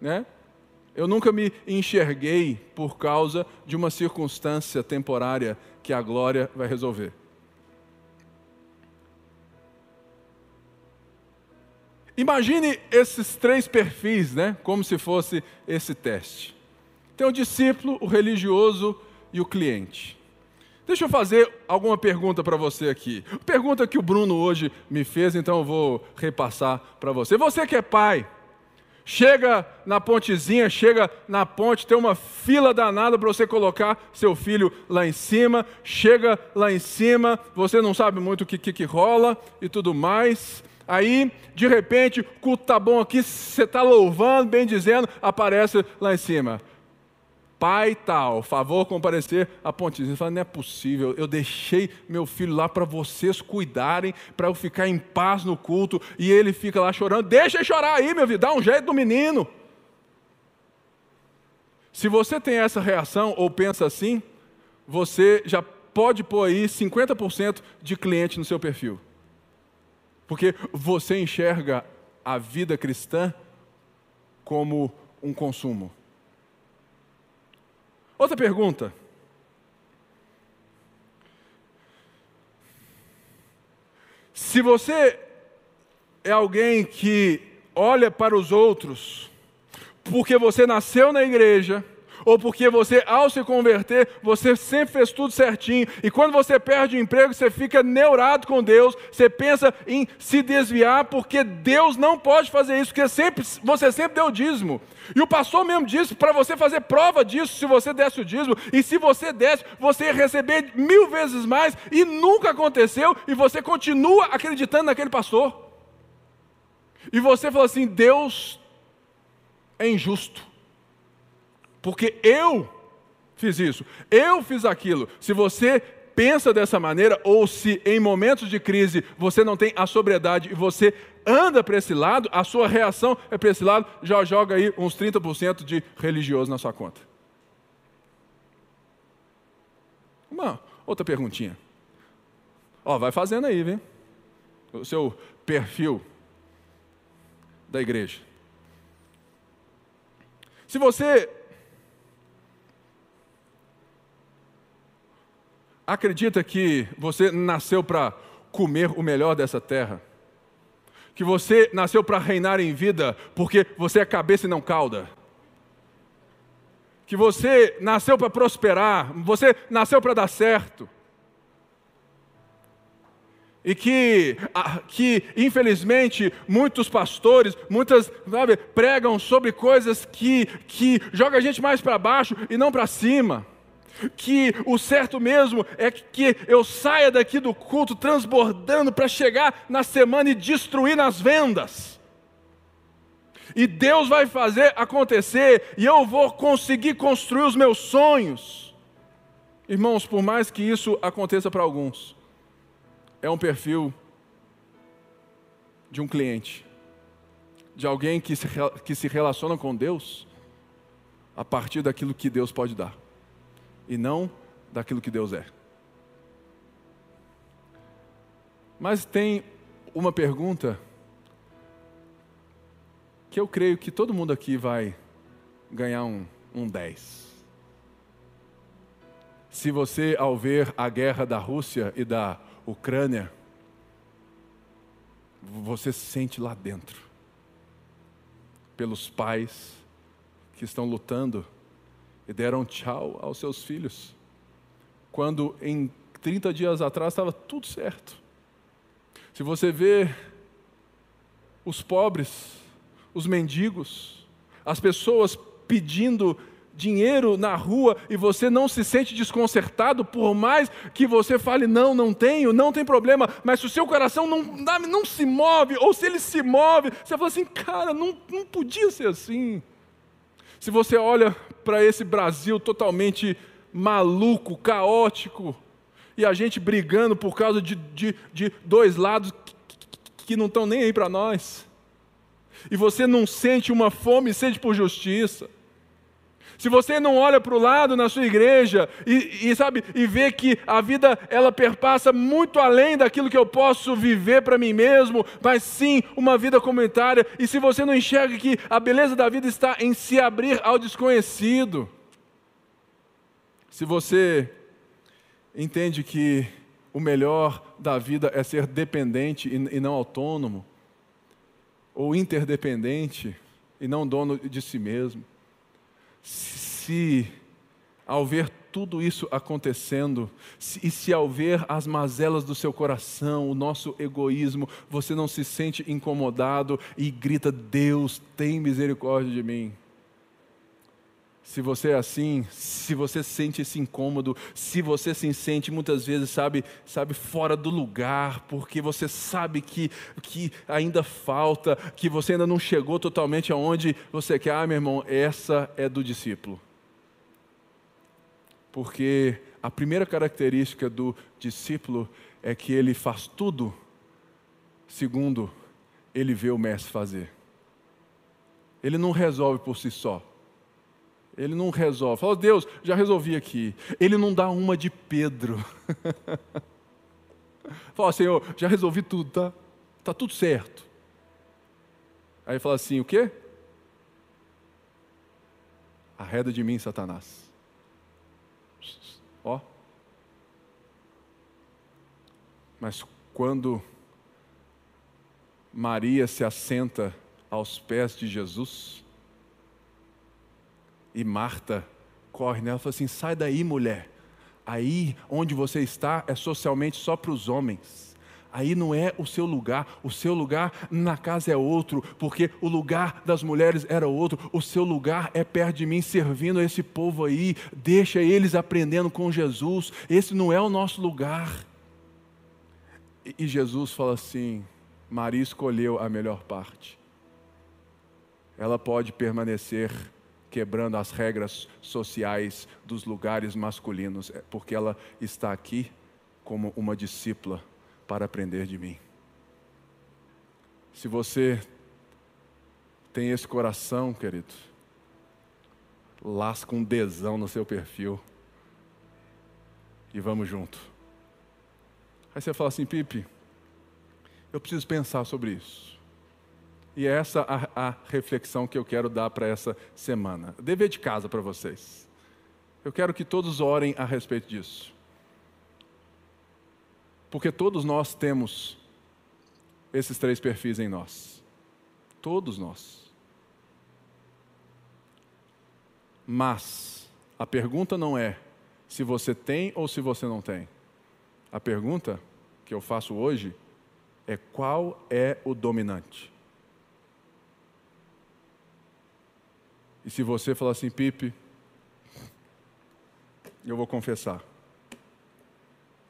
né? Eu nunca me enxerguei por causa de uma circunstância temporária que a glória vai resolver. Imagine esses três perfis, né? Como se fosse esse teste. Tem o discípulo, o religioso e o cliente. Deixa eu fazer alguma pergunta para você aqui. Pergunta que o Bruno hoje me fez, então eu vou repassar para você. Você que é pai, chega na pontezinha, chega na ponte, tem uma fila danada para você colocar seu filho lá em cima, chega lá em cima, você não sabe muito o que, que, que rola e tudo mais. Aí, de repente, o culto está bom aqui, você está louvando, bem dizendo, aparece lá em cima pai tal, favor comparecer a pontezinha. Ele fala, não é possível, eu deixei meu filho lá para vocês cuidarem, para eu ficar em paz no culto, e ele fica lá chorando. Deixa ele chorar aí, meu filho, dá um jeito do menino. Se você tem essa reação ou pensa assim, você já pode pôr aí 50% de cliente no seu perfil. Porque você enxerga a vida cristã como um consumo. Outra pergunta. Se você é alguém que olha para os outros, porque você nasceu na igreja, ou porque você, ao se converter, você sempre fez tudo certinho, e quando você perde o emprego, você fica neurado com Deus, você pensa em se desviar, porque Deus não pode fazer isso, porque sempre, você sempre deu dízimo. E o pastor mesmo disse para você fazer prova disso se você desse o dízimo, e se você desse, você ia receber mil vezes mais, e nunca aconteceu, e você continua acreditando naquele pastor. E você fala assim: Deus é injusto porque eu fiz isso, eu fiz aquilo. Se você pensa dessa maneira, ou se em momentos de crise você não tem a sobriedade e você anda para esse lado, a sua reação é para esse lado, já joga aí uns 30% de religioso na sua conta. Uma outra perguntinha. Ó, vai fazendo aí, vem. O seu perfil da igreja. Se você acredita que você nasceu para comer o melhor dessa terra? Que você nasceu para reinar em vida porque você é cabeça e não cauda? Que você nasceu para prosperar, você nasceu para dar certo? E que, que, infelizmente, muitos pastores, muitas, sabe, pregam sobre coisas que, que jogam a gente mais para baixo e não para cima que o certo mesmo é que eu saia daqui do culto transbordando para chegar na semana e destruir nas vendas. E Deus vai fazer acontecer, e eu vou conseguir construir os meus sonhos. Irmãos, por mais que isso aconteça para alguns, é um perfil de um cliente, de alguém que se, que se relaciona com Deus a partir daquilo que Deus pode dar e não daquilo que Deus é. Mas tem uma pergunta que eu creio que todo mundo aqui vai ganhar um, um 10. Se você, ao ver a guerra da Rússia e da Ucrânia, você se sente lá dentro, pelos pais que estão lutando e deram tchau aos seus filhos, quando em 30 dias atrás estava tudo certo. Se você vê os pobres, os mendigos, as pessoas pedindo dinheiro na rua e você não se sente desconcertado, por mais que você fale, não, não tenho, não tem problema, mas se o seu coração não, não se move, ou se ele se move, você fala assim, cara, não, não podia ser assim. Se você olha para esse Brasil totalmente maluco, caótico, e a gente brigando por causa de, de, de dois lados que, que não estão nem aí para nós, e você não sente uma fome e sede por justiça, se você não olha para o lado na sua igreja e, e, sabe e vê que a vida ela perpassa muito além daquilo que eu posso viver para mim mesmo, mas sim uma vida comunitária. E se você não enxerga que a beleza da vida está em se abrir ao desconhecido, se você entende que o melhor da vida é ser dependente e, e não autônomo, ou interdependente e não dono de si mesmo se ao ver tudo isso acontecendo, se, e se ao ver as mazelas do seu coração, o nosso egoísmo, você não se sente incomodado e grita: Deus, tem misericórdia de mim. Se você é assim, se você sente esse incômodo, se você se sente muitas vezes, sabe, sabe fora do lugar, porque você sabe que, que ainda falta, que você ainda não chegou totalmente aonde você quer, ah, meu irmão, essa é do discípulo. Porque a primeira característica do discípulo é que ele faz tudo segundo ele vê o mestre fazer. Ele não resolve por si só. Ele não resolve. Fala, Deus, já resolvi aqui. Ele não dá uma de Pedro. Fala, Senhor, já resolvi tudo, tá? Tá tudo certo. Aí fala assim, o quê? Arreda de mim, Satanás. Ó. Mas quando Maria se assenta aos pés de Jesus, e Marta corre nela e fala assim: sai daí, mulher. Aí onde você está é socialmente só para os homens. Aí não é o seu lugar, o seu lugar na casa é outro, porque o lugar das mulheres era outro, o seu lugar é perto de mim, servindo esse povo aí, deixa eles aprendendo com Jesus, esse não é o nosso lugar. E Jesus fala assim: Maria escolheu a melhor parte, ela pode permanecer quebrando as regras sociais dos lugares masculinos, é porque ela está aqui como uma discípula para aprender de mim. Se você tem esse coração, querido, lasca um desão no seu perfil e vamos junto. Aí você fala assim, Pipe, eu preciso pensar sobre isso. E é essa a, a reflexão que eu quero dar para essa semana. Dever de casa para vocês. Eu quero que todos orem a respeito disso. Porque todos nós temos esses três perfis em nós. Todos nós. Mas a pergunta não é se você tem ou se você não tem. A pergunta que eu faço hoje é qual é o dominante. E se você falar assim, Pipe, eu vou confessar.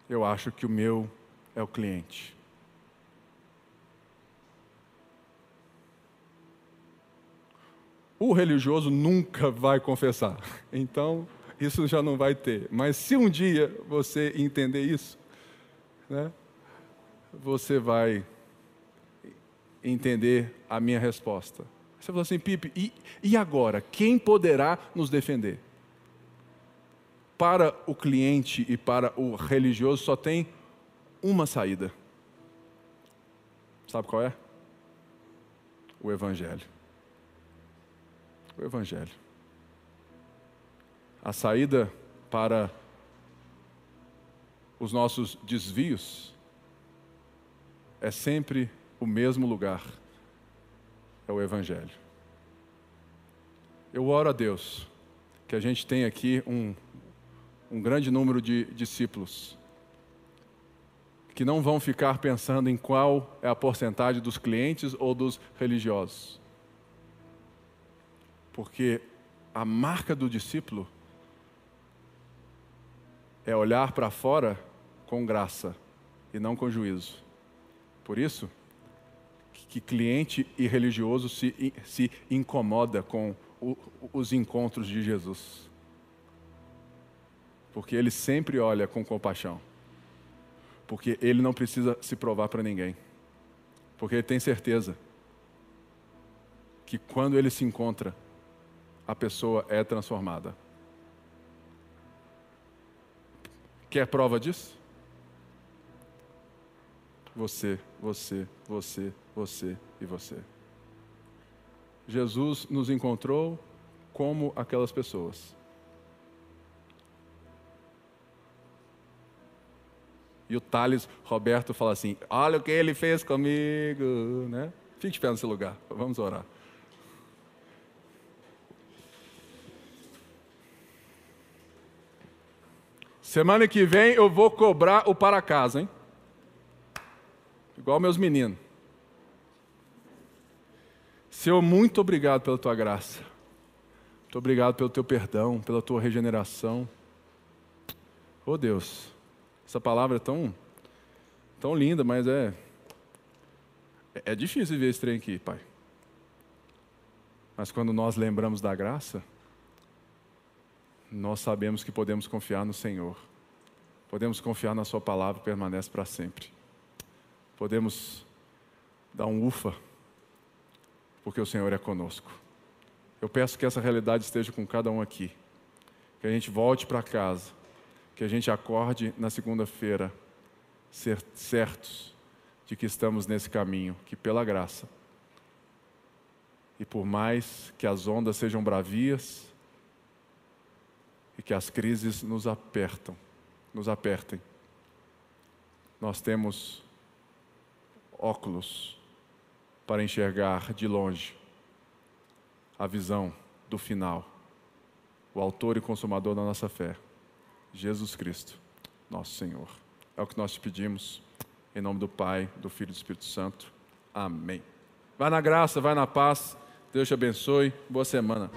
Eu acho que o meu é o cliente. O religioso nunca vai confessar. Então, isso já não vai ter. Mas se um dia você entender isso, né, você vai entender a minha resposta. Você falou assim, Pipe, e, e agora? Quem poderá nos defender? Para o cliente e para o religioso só tem uma saída. Sabe qual é? O Evangelho. O Evangelho. A saída para os nossos desvios é sempre o mesmo lugar é o Evangelho. Eu oro a Deus que a gente tenha aqui um, um grande número de discípulos que não vão ficar pensando em qual é a porcentagem dos clientes ou dos religiosos. Porque a marca do discípulo é olhar para fora com graça e não com juízo. Por isso, que cliente e religioso se, se incomoda com o, os encontros de Jesus. Porque ele sempre olha com compaixão. Porque ele não precisa se provar para ninguém. Porque ele tem certeza que quando ele se encontra, a pessoa é transformada. Quer prova disso? Você, você, você, você e você. Jesus nos encontrou como aquelas pessoas. E o Thales Roberto fala assim: Olha o que ele fez comigo. Né? Fique de pé nesse lugar, vamos orar. Semana que vem eu vou cobrar o para casa, hein? Igual meus meninos. Senhor, muito obrigado pela tua graça. Muito obrigado pelo teu perdão, pela tua regeneração. Oh Deus, essa palavra é tão, tão linda, mas é, é difícil ver esse trem aqui, Pai. Mas quando nós lembramos da graça, nós sabemos que podemos confiar no Senhor. Podemos confiar na Sua palavra que permanece para sempre. Podemos dar um ufa, porque o Senhor é conosco. Eu peço que essa realidade esteja com cada um aqui. Que a gente volte para casa. Que a gente acorde na segunda-feira, certos de que estamos nesse caminho, que pela graça. E por mais que as ondas sejam bravias, e que as crises nos apertam, nos apertem. Nós temos óculos para enxergar de longe a visão do final, o autor e consumador da nossa fé, Jesus Cristo, nosso Senhor. É o que nós te pedimos, em nome do Pai, do Filho e do Espírito Santo. Amém. Vai na graça, vai na paz. Deus te abençoe. Boa semana.